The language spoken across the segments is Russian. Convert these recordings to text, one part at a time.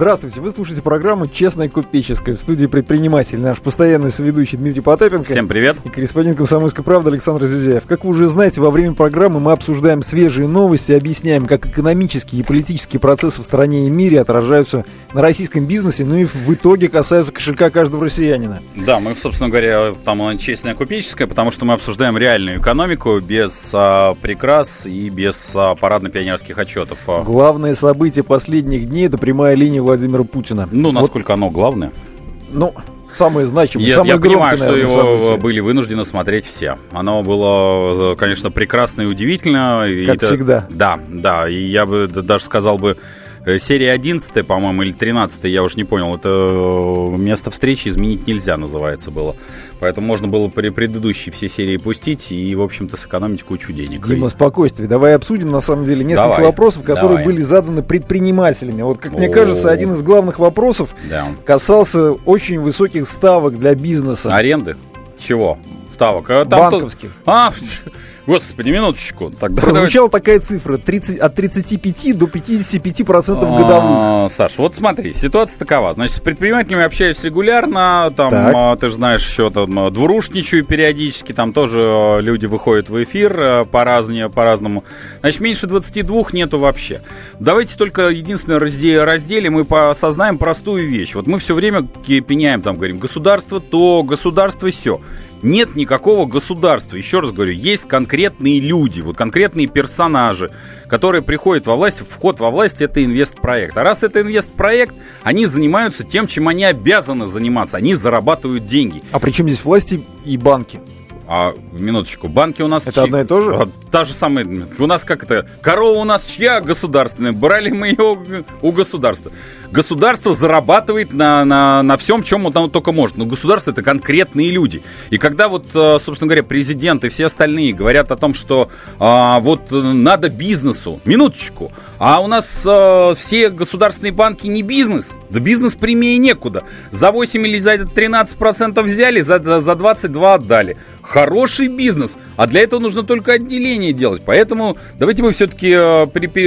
Здравствуйте, вы слушаете программу «Честная купеческая». В студии предприниматель, наш постоянный соведущий Дмитрий Потапенко. Всем привет. И корреспондент «Комсомольской правды» Александр Зюзяев. Как вы уже знаете, во время программы мы обсуждаем свежие новости, объясняем, как экономические и политические процессы в стране и мире отражаются на российском бизнесе, ну и в итоге касаются кошелька каждого россиянина. Да, мы, собственно говоря, там «Честная купеческая», потому что мы обсуждаем реальную экономику без а, прикрас и без а, парадно-пионерских отчетов. Главное событие последних дней – это прямая линия Владимира Путина. Ну, насколько вот, оно главное? Ну, самое значимое, я, самое я громкое, понимаю, что наверное, его событие. были вынуждены смотреть все. Оно было, конечно, прекрасно и удивительно. Как и это, всегда. Да, да. И я бы даже сказал бы, Э, серия 11, по-моему, или 13, я уже не понял. Это э, место встречи изменить нельзя, называется было. Поэтому можно было при предыдущей все серии пустить и, в общем-то, сэкономить кучу денег. Дима, спокойствие. Давай обсудим, на самом деле, несколько Давай. вопросов, которые Давай. были заданы предпринимателями. Вот, как мне О. кажется, один из главных вопросов Да. касался очень высоких ставок для бизнеса. Аренды? Чего? Ставок? А там банковских. тут- А, господи, минуточку. Тогда Прозвучала такая цифра 30, от 35 до 55 процентов годовых. А, Саш, вот смотри, ситуация такова. Значит, с предпринимателями общаюсь регулярно, там, Так. а, ты же знаешь, еще там а, двурушничаю периодически, там тоже люди выходят в эфир по-разному, по-разному. Значит, меньше 22 нету вообще. Давайте только единственное разде- разделим и осознаем простую вещь. Вот мы все время пеняем, там, говорим, государство то, государство все. Нет никакого государства. Еще раз говорю, есть конкретные люди, вот конкретные персонажи, которые приходят во власть. Вход во власть это инвестпроект. А раз это инвестпроект, они занимаются тем, чем они обязаны заниматься. Они зарабатывают деньги. А при чем здесь власти и банки? А минуточку, банки у нас... Это чи- одно и то же? А, Та же самая... У нас как это? Корова у нас чья государственная? Брали мы ее у государства. Государство зарабатывает на, на, на всем, чем оно только может. Но государство это конкретные люди. И когда вот, э, собственно говоря, президент и все остальные говорят о том, что а, вот э, надо бизнесу, минуточку, а у нас э, все государственные банки не бизнес. Да бизнес прямее некуда. За 8 или за 13 процентов взяли, за, за 22 отдали. Хороший бизнес. А для этого нужно только отделение делать. Поэтому давайте мы все-таки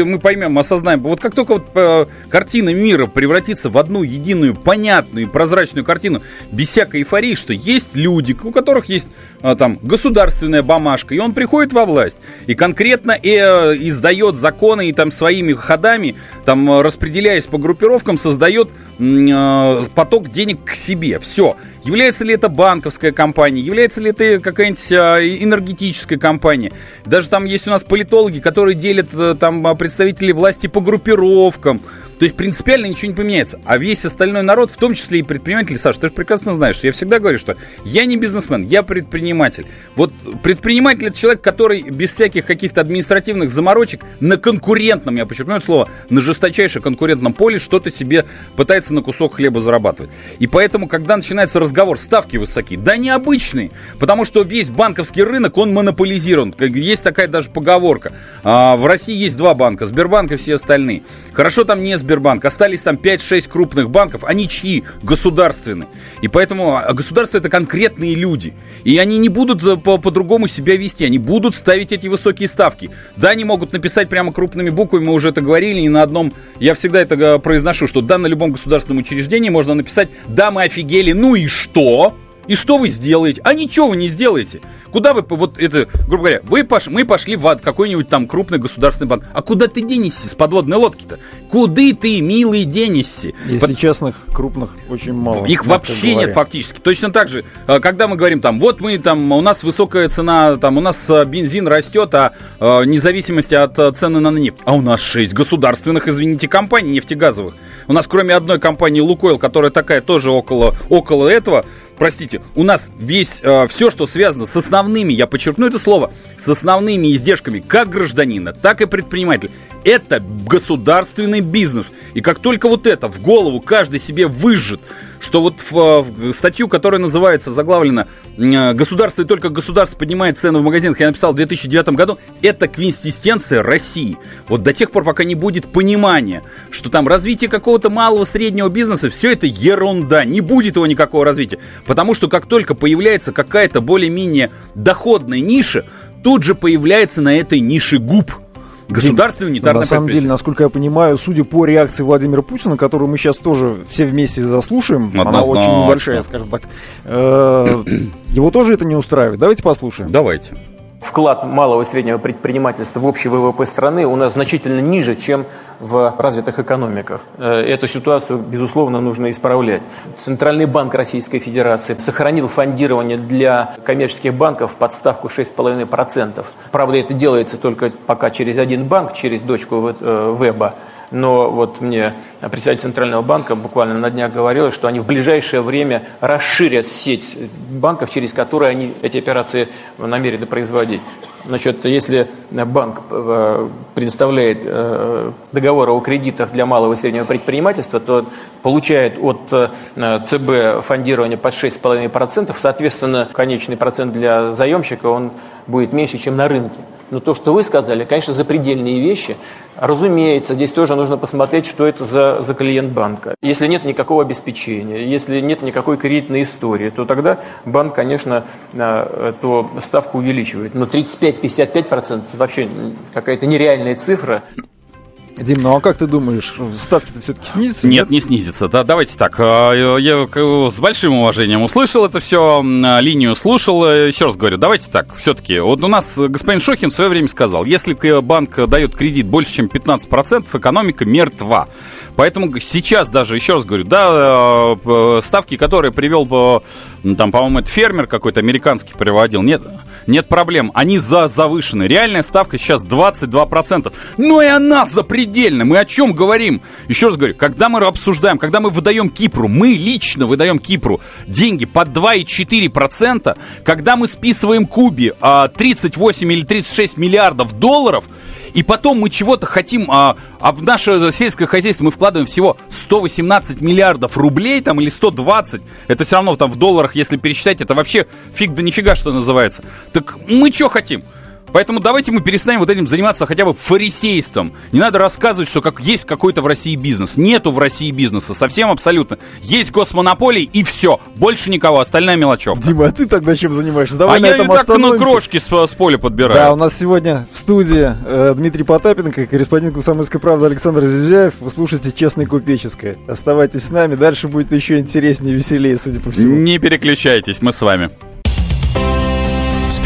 мы поймем, осознаем. Вот как только вот, э, картина мира превратится в одну единую, понятную и прозрачную картину, без всякой эйфории, что есть люди, у которых есть э, там государственная бумажка, и он приходит во власть и конкретно э, издает законы и там своими ходами, там э, распределяясь по группировкам, создает э, поток денег к себе. Все. Является ли это банковская компания, является ли это какая-нибудь э, энергетическая компания. Даже там есть у нас политологи, которые делят э, там представителей власти по группировкам. То есть принципиально ничего не поменяется. А весь остальной народ, в том числе и предприниматели, Саша, ты же прекрасно знаешь, что я всегда говорю, что я не бизнесмен, я предприниматель. Вот предприниматель это человек, который без всяких каких-то административных заморочек на конкурентном, я подчеркну это слово, на жесточайшем конкурентном поле что-то себе пытается на кусок хлеба зарабатывать. И поэтому, когда начинается разговор, ставки высоки, да необычные, потому что весь банковский рынок, он монополизирован. Есть такая даже поговорка. А, В России есть два банка, Сбербанк и все остальные. Хорошо там не Сбербанк, остались там 5-6 крупных банков, они чьи? Государственные. И поэтому а, государство это конкретные люди. И они не будут э, по- по-другому себя вести, они будут ставить эти высокие ставки. Да, они могут написать прямо крупными буквами, мы уже это говорили, и на одном, я всегда это э, произношу, что да, на любом государственном учреждении можно написать, да, мы офигели, ну и что? И что вы сделаете? А ничего вы не сделаете. Куда вы, вот это, грубо говоря, вы пош, мы пошли в ад- какой-нибудь там крупный государственный банк. А куда ты денешься с подводной лодки-то? Куды ты, милый, денешься? Если Под- частных, крупных очень мало. их вообще говоря. нет фактически. Точно так же, э, когда мы говорим там, вот мы там, у нас высокая цена, там, у нас э, бензин растет, а э, вне зависимости от цены на нефть. А у нас шесть государственных, извините, компаний нефтегазовых. У нас кроме одной компании Лукойл, которая такая тоже около, около этого, простите, у нас весь, э, все, что связано с основными, я подчеркну это слово, с основными издержками как гражданина, так и предпринимателя, это государственный бизнес. И как только вот это в голову каждый себе выжжет, что вот в, э, в статью, которая называется, заглавлена э, «Государство и только государство поднимает цены в магазинах», я написал в 2009 году, это квинсистенция России. Вот до тех пор, пока не будет понимания, что там развитие какого-то малого, среднего бизнеса, все это ерунда, не будет его никакого развития. Потому что как только появляется какая-то более-менее доходная ниша, тут же появляется на этой нише губ. Государственное унитарное На самом деле, насколько я понимаю, судя по реакции Владимира Путина, которую мы сейчас тоже все вместе заслушаем, она Однозначно. очень небольшая, скажем так, э, его тоже это не устраивает. Давайте послушаем. Давайте. Вклад малого и среднего предпринимательства в общий ВВП страны у нас значительно ниже, чем в развитых экономиках. Э, Эту ситуацию, безусловно, нужно исправлять. Центральный банк Российской Федерации сохранил фондирование для коммерческих банков в подставку 6,5%. Правда, это делается только пока через один банк, через дочку э, Веба. Но вот мне председатель Центрального банка буквально на днях говорил, что они в ближайшее время расширят сеть банков, через которые они эти операции намерены производить. Значит, если банк э, предоставляет э, договоры о кредитах для малого и среднего предпринимательства, то получает от э, ЦБ фондирование под 6,5%, соответственно, конечный процент для заемщика он будет меньше, чем на рынке. Но то, что вы сказали, конечно, запредельные вещи. Разумеется, здесь тоже нужно посмотреть, что это за, за клиент банка. Если нет никакого обеспечения, если нет никакой кредитной истории, то тогда банк, конечно, э, эту ставку увеличивает. Но 35-55% вообще какая-то нереальная цифра. Дим, ну а как ты думаешь, ставки-то все-таки снизятся? Нет, не снизится. Да, давайте так. э, Я э, с большим уважением услышал это все, линию слушал. Э, Еще раз говорю, давайте так. Все-таки, вот у нас господин Шохин в свое время сказал, если банк дает кредит больше, чем 15%, экономика мертва. Поэтому сейчас даже, еще раз говорю, да, э, ставки, которые привел, ну, там, по-моему, это фермер какой-то американский приводил, нет, нет проблем, они за завышены. Реальная ставка сейчас 22%. Но и она запредельна. Мы о чем говорим? Еще раз говорю, когда мы обсуждаем, когда мы выдаем Кипру, мы лично выдаем Кипру деньги под 2,4%, когда мы списываем Кубе а, 38 или 36 миллиардов долларов, и потом мы чего-то хотим, а, а в наше сельское хозяйство мы вкладываем всего 118 миллиардов рублей там или 120. Это все равно там в долларах, если пересчитать, это вообще фиг да нифига, что называется. Так мы что хотим? Поэтому давайте мы перестанем вот этим заниматься хотя бы фарисейством. Не надо рассказывать, что как есть какой-то в России бизнес. Нету в России бизнеса, совсем абсолютно. Есть госмонополии и все. Больше никого, остальная мелочевка. Дима, а ты тогда чем занимаешься? Давай а на я этом так на крошки с, с поля подбираю. Да, у нас сегодня в студии э, Дмитрий Потапенко, корреспондент «Комсомольской правды» Александр Зюзяев. Вы слушаете «Честное купеческое». Оставайтесь с нами, дальше будет еще интереснее и веселее, судя по всему. Не переключайтесь, мы с вами.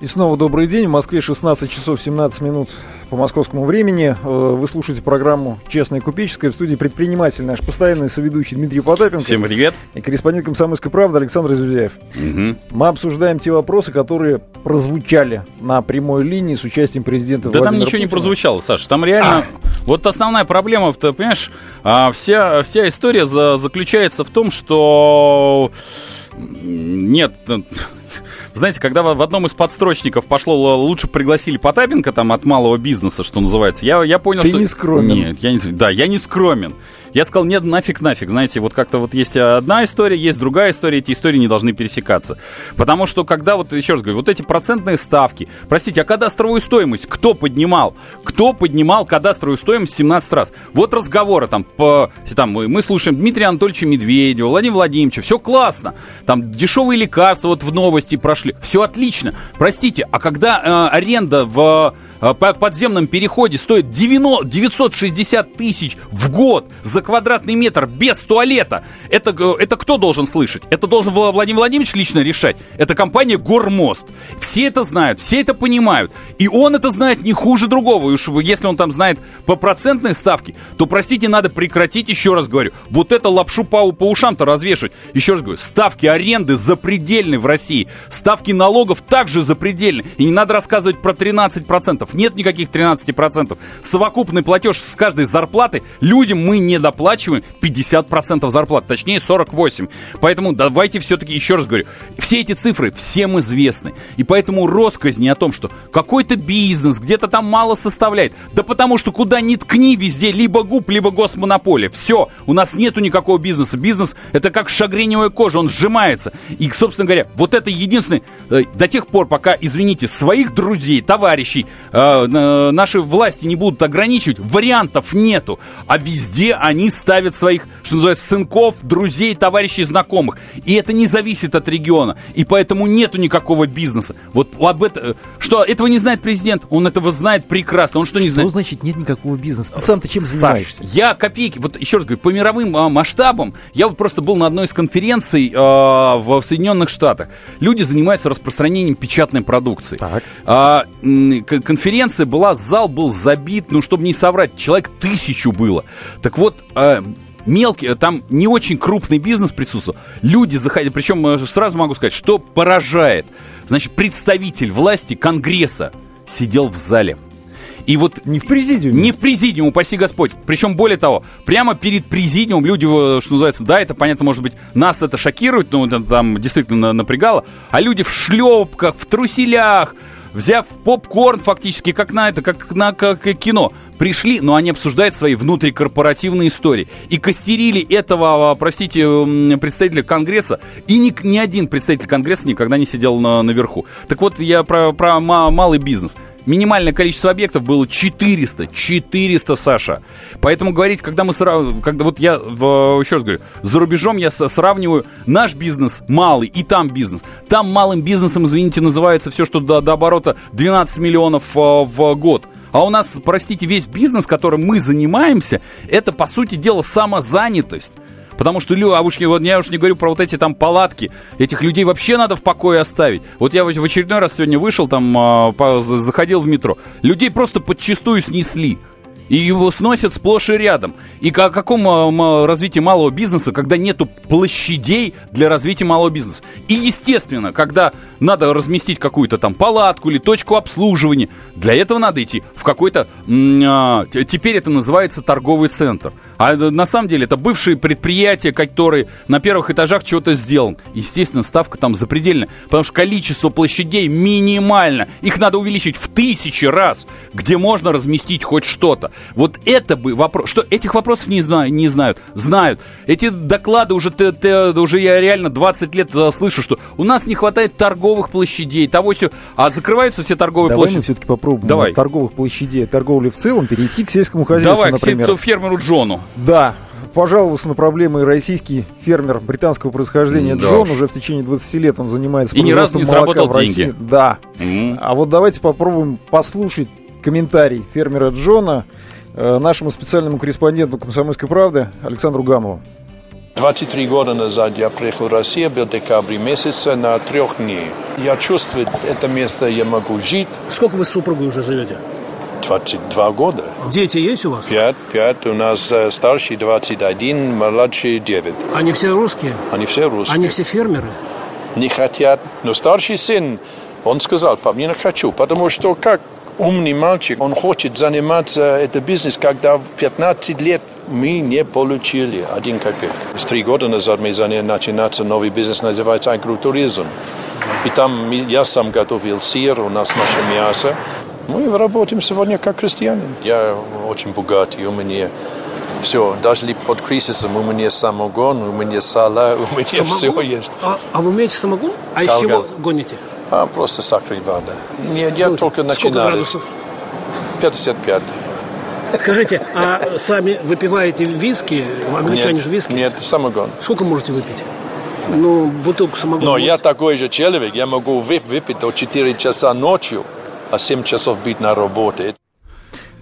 И снова добрый день. В Москве 16 часов 17 минут по московскому времени. Э, Вы слушаете программу «Честное купеческое». В студии предприниматель наш постоянный соведущий Дмитрий Потапенко. Всем привет. И корреспондент «Комсомольской правды» Александр Зюзяев. Мгм. Мы обсуждаем те вопросы, которые прозвучали на прямой линии с участием президента Да там Владимира ничего не Путина. прозвучало, Саша. Там реально... Вот основная проблема, ты понимаешь, а, вся, вся история за- заключается в том, что нет... Знаете, когда в одном из подстрочников пошло лучше пригласили Потапенко там от малого бизнеса, что называется, я, я понял, Ты что... не скромен. Нет, я не, да, я не скромен. Я сказал, нет, нафиг, нафиг. Знаете, вот как-то вот есть одна история, есть другая история, эти истории не должны пересекаться. Потому что когда, вот еще раз говорю, вот эти процентные ставки, простите, а кадастровую стоимость кто поднимал? Кто поднимал кадастровую стоимость 17 раз? Вот разговоры там, по, там мы, мы слушаем Дмитрия Анатольевича Медведева, Владимира Владимировича, все классно. Там дешевые лекарства вот в новости прошли, все отлично. Простите, а когда э, аренда в э, по подземном переходе стоит 90 960 тысяч в год за за квадратный метр без туалета. Это, это кто должен слышать? Это должен Владимир Владимирович лично решать. Это компания Гормост. Все это знают, все это понимают. И он это знает не хуже другого. И уж если он там знает по процентной ставке, то, простите, надо прекратить, еще раз говорю, вот это лапшу по, по ушам-то развешивать. Еще раз говорю, ставки аренды запредельны в России. Ставки налогов также запредельны. И не надо рассказывать про 13%. Нет никаких 13%. Совокупный платеж с каждой зарплаты людям мы не доплачиваем 50% зарплат, точнее 48%. Поэтому давайте все-таки, еще раз говорю, все эти цифры всем известны. И поэтому россказни о том, что какой-то бизнес где-то там мало составляет. Да потому что куда ни ткни, везде либо губ, либо госмонополия. Все, у нас нету никакого бизнеса. Бизнес это как шагреневая кожа, он сжимается. И, собственно говоря, вот это единственное, э, до тех пор, пока, извините, своих друзей, товарищей, э, наши власти не будут ограничивать, вариантов нету. А везде они ставят своих, что называется, сынков, друзей, товарищей, знакомых. И это не зависит от региона. И поэтому нету никакого бизнеса. Вот об этом, э, что этого не знает президент, он этого знает прекрасно. Он что, не что знает? Что значит нет никакого бизнеса? Ты сам-то чем занимаешься? Саш, я копейки, вот еще раз говорю, по мировым а, масштабам, я вот просто был на одной из конференций а, в Соединенных Штатах. Люди занимаются распространением печатной продукции. Так. А, конференция была, зал был забит, ну, чтобы не соврать, человек тысячу было. Так вот, а, мелкий, там не очень крупный бизнес присутствовал. Люди заходили, причем э, сразу могу сказать, что поражает. Значит, представитель власти Конгресса сидел в зале. И вот не в президиуме. Не в президиум, упаси Господь. Причем, более того, прямо перед президиумом люди, э, что называется, да, это понятно, может быть, нас это шокирует, но это там действительно напрягало, а люди в шлепках, в труселях, взяв попкорн фактически, как на это, как на как кино, пришли, но они обсуждают свои внутрикорпоративные истории. И костерили этого, а, простите, представителя Конгресса, и ни, ни один представитель Конгресса никогда не сидел на, наверху. Так вот, я про, про малый бизнес. Минимальное количество объектов было 400. 400, Саша. Поэтому говорить, когда мы сравниваем, когда вот я, еще раз говорю, за рубежом я сравниваю наш бизнес малый и там бизнес. Там малым бизнесом, извините, называется все, что до, до оборота 12 миллионов в, в год. А у нас, простите, весь бизнес, которым мы занимаемся, это, по сути дела, самозанятость. Потому что, а уж, вот, я уж не говорю про вот эти там палатки. Этих людей вообще надо в покое оставить. Вот я в очередной раз сегодня вышел, там, а, заходил в метро. Людей просто подчистую снесли. И его сносят сплошь и рядом. И о каком а, развитии малого бизнеса, когда нету площадей для развития малого бизнеса? И, естественно, когда надо разместить какую-то там палатку или точку обслуживания, для этого надо идти в какой-то... А, теперь это называется торговый центр. А на самом деле это бывшие предприятия, которые на первых этажах чего-то сделан. Естественно, ставка там запредельная, потому что количество площадей минимально. Их надо увеличить в тысячи раз, где можно разместить хоть что-то. Вот это бы вопрос... Что этих вопросов не, знаю, не знают? Знают. Эти доклады уже, ты, ты, уже я реально 20 лет слышу, что у нас не хватает торговых площадей, того все, а закрываются все торговые Давай площади. все-таки попробуем Давай. от торговых площадей, торговли в целом перейти к сельскому хозяйству, Давай, например. к фермеру Джону. Да, пожаловался на проблемы российский фермер британского происхождения Да Джон. уж. Уже в течение 20 лет он занимается И ни разу не заработал в России. деньги. Да. М. А вот давайте попробуем послушать комментарий фермера Джона э, нашему специальному корреспонденту «Комсомольской правды» Александру Гамову. 23 года назад я приехал в Россию, был декабрь месяца на трех дней. Я чувствую, это место я могу жить Сколько вы с супругой уже живете? 22 года. Дети есть у вас? Пять, пять. У нас э, старший 21, младший 9. Они все русские? Они все русские. Они все фермеры? Не хотят. Но старший сын, он сказал, пап, не хочу. Потому что как умный мальчик, он хочет заниматься этим бизнесом, когда в 15 лет мы не получили один копейк. С три года назад мы заняли начинаться новый бизнес, называется агротуризм. И там я сам готовил сыр, у нас наше мясо. Мы работаем сегодня как крестьяне. Я очень богатый, у меня все, даже под кризисом у меня самогон, у меня сала, у меня все Самогон? есть. А, а вы умеете самогон? А из чего гоните? А просто сахар и вода. Нет, я Сколько- только Сколько начинал. градусов? 55. Скажите, а сами выпиваете виски? Англичане нет, же виски. Нет, самогон. Сколько можете выпить? Ну, бутылку самогона. Но я можете? такой же человек, я могу вып- выпить до 4 часа ночью, а 7 часов быть на работе.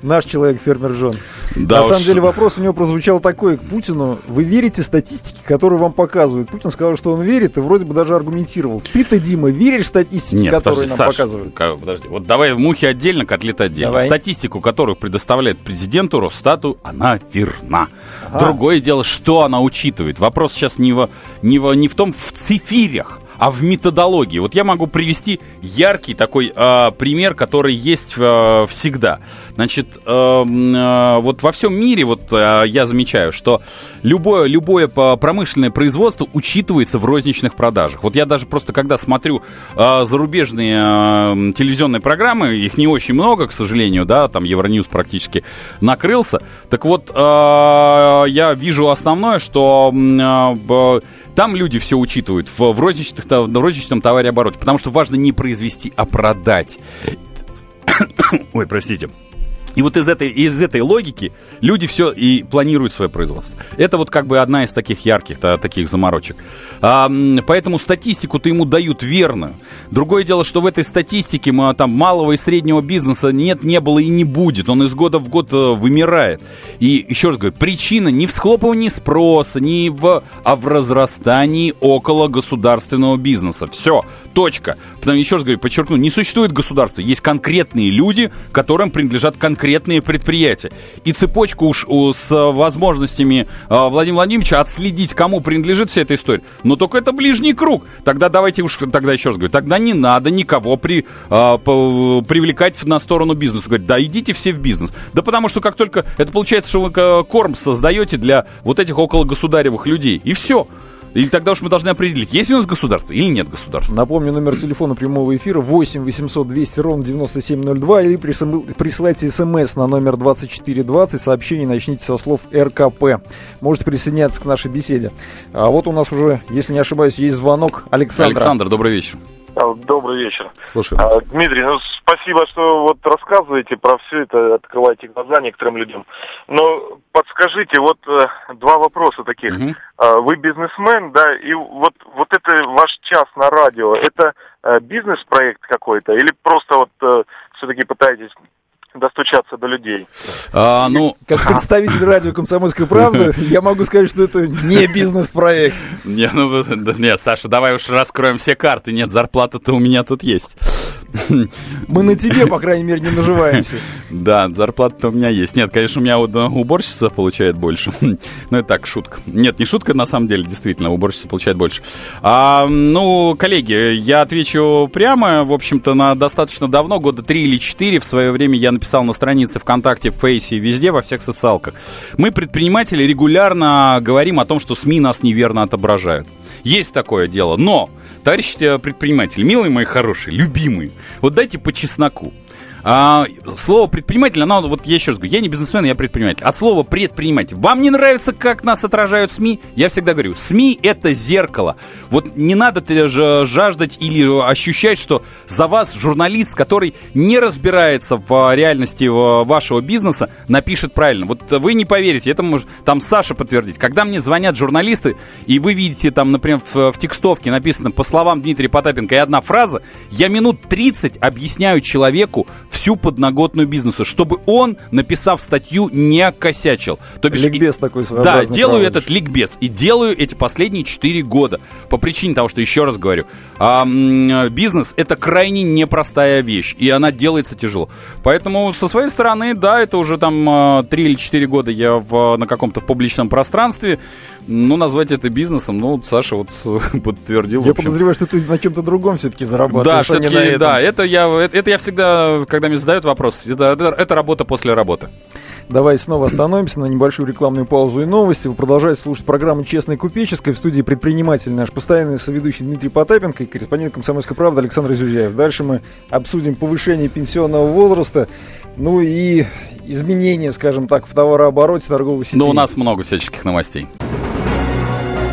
Наш человек, фермер Джон. Да На уж. самом деле вопрос у него прозвучал такой к Путину. Вы верите статистике, которую вам показывают? Путин сказал, что он верит, и вроде бы даже аргументировал. Ты-то, Дима, веришь статистике, Нет, которую подожди, нам Саш, показывают? ка- подожди. Вот давай мухи отдельно, котлеты отдельно. Давай. Статистику, которую предоставляет президенту Росстату, она верна. Другое дело, что она учитывает. Вопрос сейчас не, во- не, во- не в том, в цифирях, а в методологии. Вот я могу привести яркий такой а, пример, который есть а, всегда. Значит, м, а, вот во всем мире вот а, я замечаю, что любое, любое промышленное производство учитывается в розничных продажах. Вот я даже просто когда смотрю а, зарубежные м, телевизионные программы, их не очень много, к сожалению, да, там Евроньюз практически накрылся. Так вот, а, я вижу основное, что б- там люди все учитывают в, в, розничных, в розничном товареобороте, потому что важно не произвести, а продать. Ой, простите. И вот из этой, из этой логики люди все и планируют свое производство. Это вот как бы одна из таких ярких та- таких заморочек. А, поэтому статистику-то ему дают верную. Другое дело, что в этой статистике ма- там, малого и среднего бизнеса нет, не было и не будет. Он из года в год э, вымирает. И еще раз говорю, причина не в схлопывании спроса, не в, а в разрастании около государственного бизнеса. Все, точка. Потому еще раз говорю, подчеркну, не существует государства. Есть конкретные люди, которым принадлежат конкретные предприятия. И цепочку уж с возможностями э, Владимира Владимировича отследить, кому принадлежит вся эта история. Но только это ближний круг. Тогда давайте уж, тогда еще раз говорю, тогда не надо никого при, по- привлекать на сторону бизнеса. Говорить, да идите все в бизнес. Да потому что как только, это получается, что вы э, корм создаете для вот этих около государевых людей. И все. И тогда уж мы должны определить, есть у нас государство или нет государства. Напомню, номер телефона прямого эфира 8 800 200 ровно 9702 или присылайте смс на номер 2420, сообщение начните со слов РКП. Можете присоединяться к нашей беседе. А вот у нас уже, если не ошибаюсь, есть звонок Александра. Александр, добрый вечер. Добрый вечер. Слушаю. А, Дмитрий, ну спасибо, что вот рассказываете про все это, открываете глаза некоторым людям. Но подскажите, вот э, два вопроса таких. А, Вы бизнесмен, да, и вот, вот это ваш час на радио, это э, бизнес-проект какой-то или просто вот все-таки пытаетесь достучаться до людей? А, ну, Как представитель радио «Комсомольская правда», я могу сказать, что это не бизнес-проект. не, ну, да, не, Саша, давай уж раскроем все карты. Нет, зарплата-то у меня тут есть. Мы на тебе, по крайней мере, не наживаемся. Да, зарплата-то у меня есть. Нет, конечно, у меня вот, э, уборщица получает больше. Ну, это так, шутка. Нет, не шутка, на самом деле, действительно, уборщица получает больше. А, ну, коллеги, я отвечу прямо. В общем-то, на достаточно давно, года три или четыре, в свое время я написал на странице ВКонтакте, в Фейсе, везде, во всех социалках. Мы, предприниматели, регулярно говорим о том, что СМИ нас неверно отображают. Есть такое дело, но, товарищи предприниматели, милые мои хорошие, любимые, вот дайте по чесноку. А, слово предприниматель, оно, вот я еще раз говорю, я не бизнесмен, я предприниматель. От слова предприниматель. Вам не нравится, как нас отражают СМИ? Я всегда говорю, СМИ это зеркало. Вот не надо жаждать или ощущать, что за вас журналист, который не разбирается в реальности э, вашего бизнеса, напишет правильно. Вот вы не поверите, это может там Саша подтвердить. Когда мне звонят журналисты, и вы видите там, например, в, в текстовке написано по словам Дмитрия Потапенко и одна фраза, я минут 30 объясняю человеку всю подноготную бизнеса, чтобы он, написав статью, не косячил. То бишь, Ликбез и- такой Да, делаю проводишь. этот ликбез. И делаю эти последние 4 года. По причине того, что, еще раз говорю, а, бизнес это крайне непростая вещь. И она делается тяжело. Поэтому со своей стороны, да, это уже там 3 или 4 года я в, на каком-то публичном пространстве. Ну, назвать это бизнесом, ну, Саша вот подтвердил. Я подозреваю, что ты на чем-то другом все-таки Да, зарабатываешь, а не на все-таки, этом. да, это я, это, это я всегда, когда мне задают вопрос, это, это, это работа после работы. Давай снова остановимся на небольшую рекламную паузу и новости. Вы продолжаете слушать программу «Честная купеческая». В студии предприниматель наш постоянный соведущий Дмитрий Потапенко и корреспондент «Комсомольской правды» Александр Зюзяев. Дальше мы обсудим повышение пенсионного возраста, ну и изменения, скажем так, в товарообороте торговых сетей. Но у нас много всяческих новостей.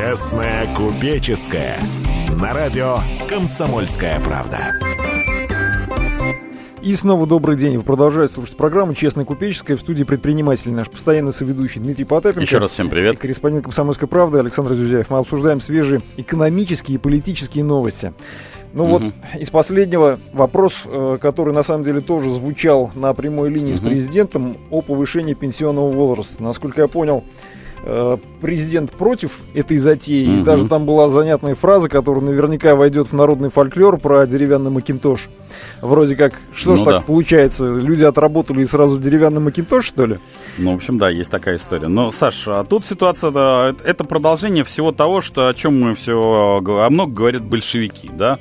Честная купеческая. На радио «Комсомольская правда». И снова добрый день. Вы продолжаете слушать программу «Честная купеческая» в студии предприниматель наш постоянный соведущий Дмитрий Потапенко. Еще раз всем привет. И корреспондент «Комсомольской правды» Александр Зюзяев. Мы обсуждаем свежие экономические и политические новости. Ну вот из последнего вопрос, э, который на самом деле тоже звучал на прямой линии с президентом о повышении пенсионного возраста. Насколько я понял, президент против этой затеи. И Мгм. даже там была занятная фраза, которая наверняка войдет в народный фольклор про деревянный макинтош. Вроде как, что ж Ну так да. получается, люди отработали и сразу деревянный макинтош, что ли? Ну, в общем, да, есть такая история. Но, Саш, а тут ситуация, да, это- это продолжение всего того, что, о чем мы все, о много говорят большевики, да?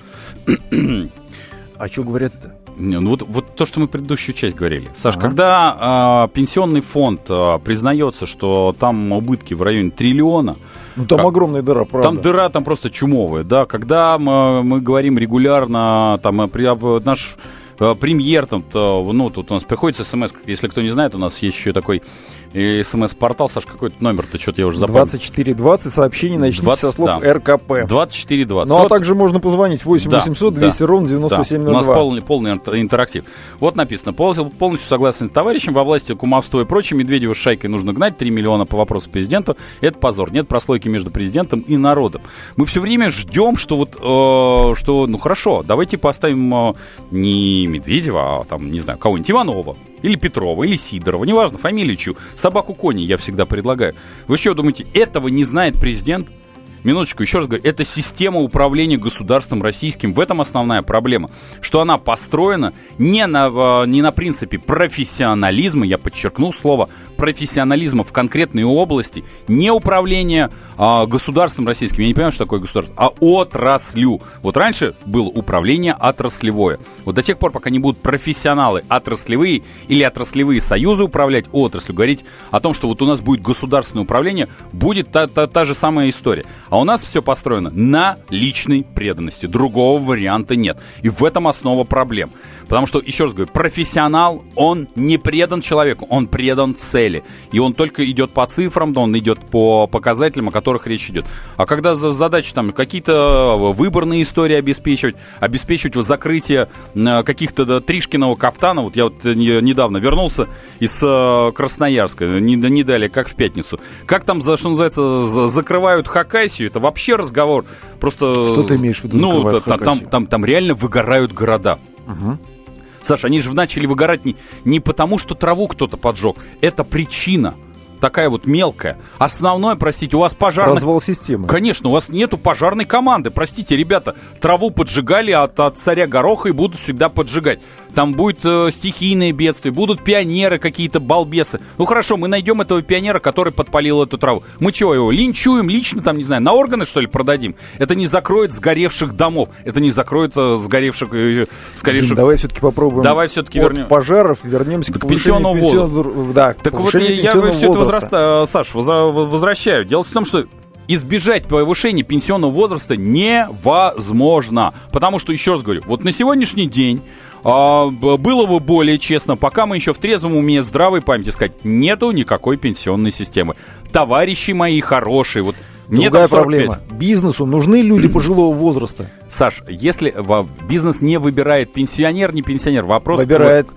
А что говорят-то? Ну вот, вот то, что мы предыдущую часть говорили. Саш, когда а, пенсионный фонд а, признается, что там убытки в районе триллиона, Ну там Как? огромная дыра, правда. там дыра там просто чумовая, да, когда мы, мы говорим регулярно, там, э, при- наш э, премьер, там, то, ну, тут у нас приходит смс, если кто не знает, у нас есть еще такой э, смс-портал, Саш, какой-то номер-то, что-то я уже запомнил. 2420 сообщений начните 20, со слов да. РКП. 2420. Ну а Вот- также можно позвонить 8 Да, 800 да, 200 ровно Да, у нас 9702. полный, полный интер- интерактив. Вот написано, пол- полностью согласен с товарищем, во власти кумовство и прочее, Медведева с шайкой нужно гнать, 3 миллиона по вопросу президенту, это позор, нет прослойки между президентом и народом. Мы все время ждем, что вот, э, что, ну хорошо, давайте поставим э, не Медведева, а там, не знаю, кого-нибудь Иванова, или Петрова, или Сидорова, неважно, фамилию чью, собаку Кони я всегда предлагаю. Вы что думаете, этого не знает президент? Минуточку, еще раз говорю, это система управления государством российским. В этом основная проблема. Что она построена не на, э, не на принципе профессионализма, я подчеркнул слово профессионализма в конкретной области, не управления а, государством российским, я не понимаю, что такое государство, а отраслью. Вот раньше было управление отраслевое. Вот до тех пор, пока не будут профессионалы отраслевые или отраслевые союзы управлять отраслью, говорить о том, что вот у нас будет государственное управление, будет та, та, та же самая история. А у нас все построено на личной преданности. Другого варианта нет. И в этом основа проблем. Потому что, еще раз говорю, профессионал, он не предан человеку, он предан цели. И он только идет по цифрам, он идет по показателям, о которых речь идет. А когда за задачи там какие-то выборные истории обеспечивать, обеспечивать вот закрытие э, каких-то да, Тришкиного кафтана, вот я вот э, не- недавно вернулся из э, Красноярска, не, не далее, как в пятницу. Как там, за, что называется, за- закрывают Хакасию, это вообще разговор. Просто... Что ты имеешь в виду, Ну, та- там, Хакасию? там, там реально выгорают города. Саша, они же начали выгорать не, не потому, что траву кто-то поджег. Это причина. Такая вот мелкая. Основное, простите, у вас пожарных... Развал системы. Конечно, у вас нету пожарной команды. Простите, ребята, траву поджигали от, от царя гороха и будут всегда поджигать. Там будет э, стихийное бедствие, будут пионеры какие-то, балбесы. Ну хорошо, мы найдем этого пионера, который подпалил эту траву. Мы чего его, линчуем лично, там, не знаю, на органы, что ли, продадим? Это не закроет сгоревших домов. Это не закроет э, сгоревших... э, сгоревших... Дим, давай все-таки попробуем Давай всё-таки от вернем. пожаров вернемся Да к к пенсионному пенсионного- Да, к Так вот, я пенсионного все это возраста. э, Саш, возвращаю. Дело в том, что избежать повышения пенсионного возраста невозможно. Потому что, еще раз говорю, вот на сегодняшний день а, было бы более честно, пока мы еще в трезвом уме, здравой памяти сказать, нету никакой пенсионной системы. Товарищи мои хорошие, вот мне Другая там 45. проблема. Бизнесу нужны люди пожилого возраста. Саш, если бизнес не выбирает пенсионер, не пенсионер, вопрос... Выбирает.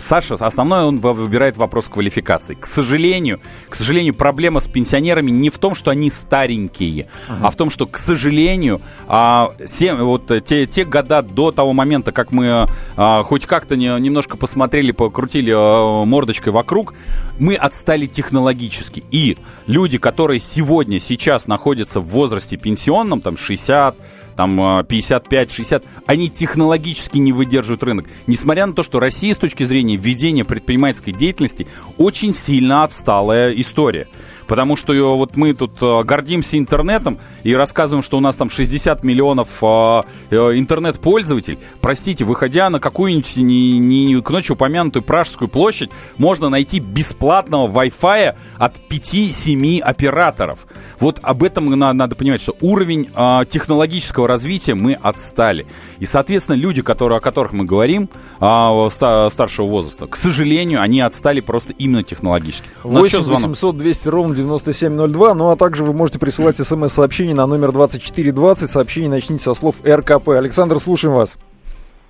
Саша, основное он выбирает вопрос квалификации. К сожалению, к сожалению, проблема с пенсионерами не в том, что они старенькие, а в том, что, к сожалению, а, се- вот э, те, те года до того момента, как мы а, хоть как-то не- немножко посмотрели, покрутили а, мордочкой вокруг, мы отстали технологически. И люди, которые сегодня, сейчас находятся в возрасте пенсионном, там 60, там э, 55-60, они технологически не выдерживают рынок. Несмотря на то, что Россия с точки зрения ведения предпринимательской деятельности очень сильно отсталая история. Потому что э, вот мы тут э, гордимся интернетом и рассказываем, что у нас там 60 миллионов э, э, интернет-пользователей. Простите, выходя на какую-нибудь не, не, к ночи упомянутую Пражскую площадь, можно найти бесплатного Wi-Fi от 5-7 операторов. Вот об этом на- надо понимать, что уровень э, технологического развития мы отстали. И, соответственно, люди, которые, о которых мы говорим, а, ста- старшего возраста, к сожалению, они отстали просто именно технологически. У нас 8 еще звонок. 800 200 ровно 9702. Ну а также вы можете присылать смс-сообщение на номер 2420. Сообщение начните со слов РКП. Александр, слушаем вас.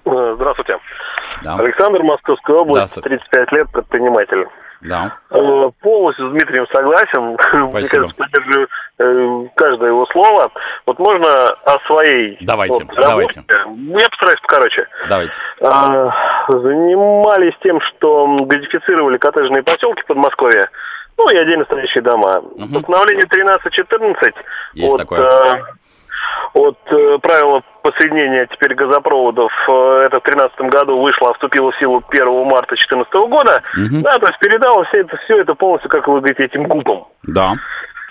Э, Здравствуйте. Да. Александр, Московская область, Здравствуйте. 35 лет, предприниматель. Да. Э, Полностью с Дмитрием согласен. Мне Спасибо. кажется, поддерживаю э, каждое его слово. Вот можно о своей Давайте, вот, давайте. работе? Я постараюсь покороче. Давайте. А, занимались тем, что газифицировали коттеджные поселки в Подмосковье, ну и отдельно стоящие дома. Постановление 1314 Есть от, такое. э, от э, правила подсоединения теперь газопроводов, э, это в 2013 году вышло, вступило в силу 1 марта 2014 года, Мгм. да, то есть передало все это, все это полностью, как вы говорите, этим гупам. Да.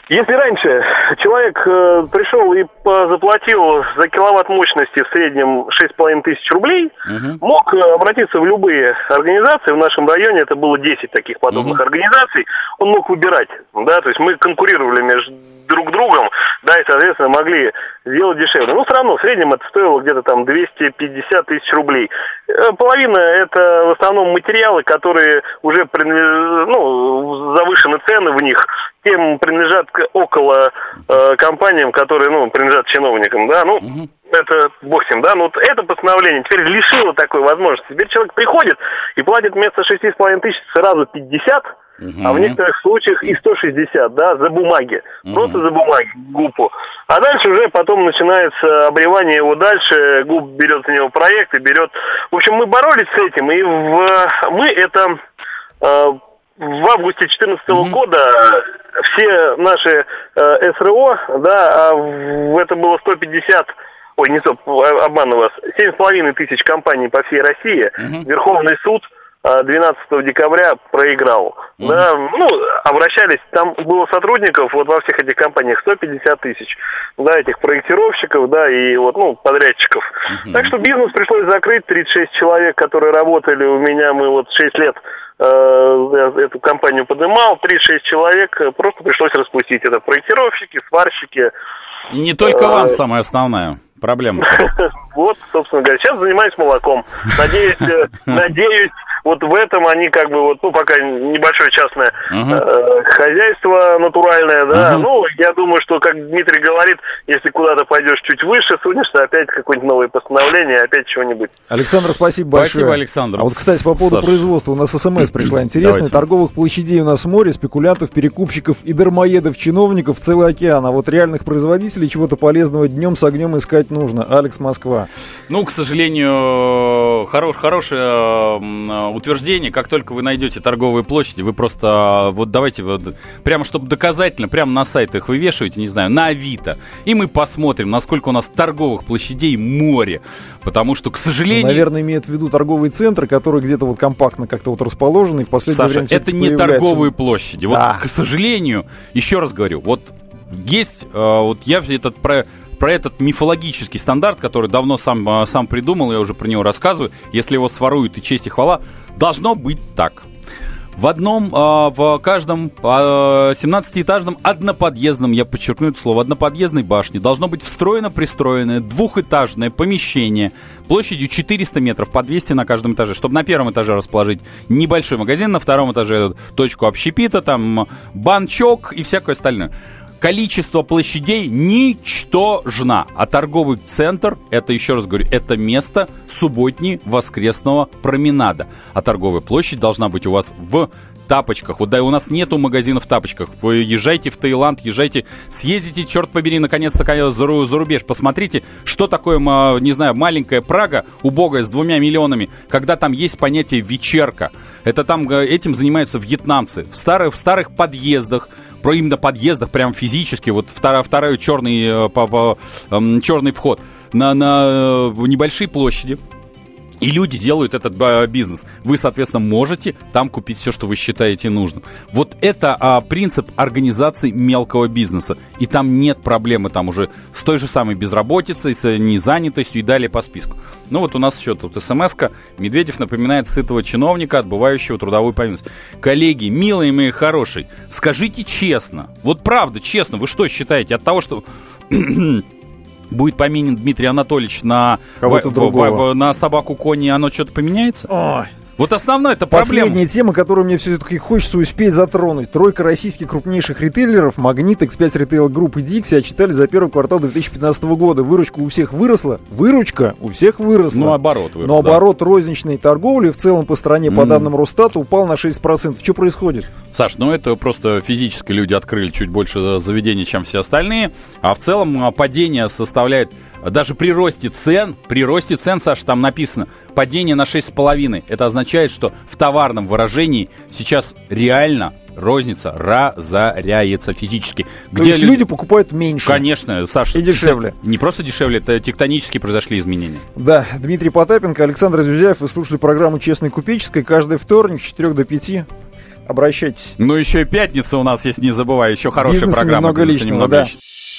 Если раньше человек э, пришел и заплатил за киловатт мощности в среднем 6,5 тысяч рублей, Мгм. мог э, обратиться в любые организации. В нашем районе это было 10 таких подобных организаций. Он мог выбирать, да, то есть мы конкурировали между друг другом, да, и, соответственно, могли сделать дешевле. Но все равно в среднем это стоило где-то там 250 тысяч рублей. Э, Половина это в основном материалы, которые уже ну, завышены цены в них, тем принадлежат около э, компаниям, которые, ну, принадлежат чиновникам, да, ну, это бог с ним, да, ну вот это постановление теперь лишило такой возможности. Теперь человек приходит и платит вместо 6,5 тысяч сразу 50, а в некоторых случаях и 160, да, за бумаги. Просто за бумаги, ГУПу. А дальше уже потом начинается обревание его дальше, ГУП берет за него проект и берет... В общем, мы боролись с этим, и в... мы это... э, в августе 2014 года все наши э, СРО, да, а в- это было 150 Ой, не стоп, а- обманываю вас. 7,5 тысяч компаний по всей России. Верховный суд а, 12 декабря проиграл. Да, ну, обращались, там было сотрудников вот во всех этих компаниях 150 тысяч, да, этих проектировщиков, да, и вот, ну, подрядчиков. Так что бизнес пришлось закрыть, 36 человек, которые работали у меня, мы вот 6 лет э, эту компанию поднимал, 36 человек э, просто пришлось распустить. Это проектировщики, сварщики, И не только Э, вам самая основная проблема. Вот, собственно говоря, сейчас занимаюсь молоком. Надеюсь, э, надеюсь, вот в этом они как бы вот, ну, пока небольшое частное Ага. э, хозяйство натуральное, да. Ага. Ну, я думаю, что, как Дмитрий говорит, если куда-то пойдешь чуть выше, сунешься, опять какое-нибудь новое постановление, опять чего-нибудь. Александр, спасибо большое. Спасибо, Александр. А вот, кстати, по поводу Саш. производства. У нас смс пришла интересная. Давайте. Торговых площадей у нас море, спекулянтов, перекупщиков и дармоедов, чиновников целый океан. А вот реальных производителей чего-то полезного днем с огнем искать нужно. Алекс Москва. Ну, к сожалению, хорош, э, утверждение. Как только вы найдете торговые площади, вы просто, э, вот давайте, вот, прямо чтобы доказательно, прямо на сайтах вывешиваете, не знаю, на Авито. И мы посмотрим, насколько у нас торговых площадей море. Потому что, к Ну, сожалению... наверное, имеет в виду торговые центры, которые где-то вот компактно как-то вот расположены. И в последнее Саша, время это не появляется- торговые площади. Вот, Да. к сожалению, еще раз говорю, вот есть, э, вот я этот про про этот мифологический стандарт, который давно сам, э, сам придумал, я уже про него рассказываю, если его своруют и честь и хвала, должно быть так. В одном, э, в каждом э, 17-этажном одноподъездном, я подчеркну это слово, одноподъездной башне должно быть встроено пристроенное двухэтажное помещение площадью 400 метров по 200 на каждом этаже, чтобы на первом этаже расположить небольшой магазин, на втором этаже точку общепита, там банчок и всякое остальное. Количество площадей ничтожно, а торговый центр, это еще раз говорю, это место субботней воскресного променада. А торговая площадь должна быть у вас в тапочках. Вот да, у нас нету магазинов в тапочках. Вы езжайте в Таиланд, езжайте, съездите, черт побери, наконец-то за, за рубеж. Посмотрите, что такое, не знаю, маленькая Прага, убогая, с двумя миллионами, когда там есть понятие вечерка. Это там э, этим занимаются вьетнамцы. В старых, в старых подъездах, про именно подъездах, прям физически, вот второй, второй черный, э, по- по- черный вход. На, на э, небольшие площади И люди делают этот э, бизнес. Вы, соответственно, можете там купить все, что вы считаете нужным. Вот это а, принцип организации мелкого бизнеса. И там нет проблемы там уже с той же самой безработицей, с незанятостью и далее по списку. Ну вот у нас еще тут смс -ка. Медведев напоминает сытого чиновника, отбывающего трудовую повинность. Коллеги, милые мои хорошие, скажите честно, вот правда, честно, вы что считаете от того, что будет поменен Дмитрий Анатольевич на, в- в- в- на собаку кони, оно что-то поменяется? Ой. Вот основная это проблема. Последняя тема, которую мне все-таки хочется успеть затронуть. Тройка российских крупнейших ритейлеров, Магнит, X5 Retail Group и Dixie отчитали за первый квартал 2015 года. Выручка у всех выросла. Выручка у всех выросла. Ну, оборот вырос, Но да. оборот розничной торговли в целом по стране, по М. данным Росстата, упал на 6%. Что происходит? Саш, ну это просто физически люди открыли чуть больше заведений, чем все остальные. А в целом а, падение составляет, даже при росте цен, при росте цен, Саш, там написано, падение на 6,5. Это означает, что в товарном выражении сейчас реально розница разоряется физически. То есть люди покупают меньше. Конечно, Саша. И дешевле. Не просто дешевле, это тектонически произошли изменения. Да, Дмитрий Потапенко, Александр Зюзяев. Вы слушали программу «Честный купеческий». Каждый вторник с 4 до 5. Обращайтесь. Ну, еще и пятница у нас есть, не забывай, еще хорошая Бизнеса программа. «Бизнеса личного», немного да. личного».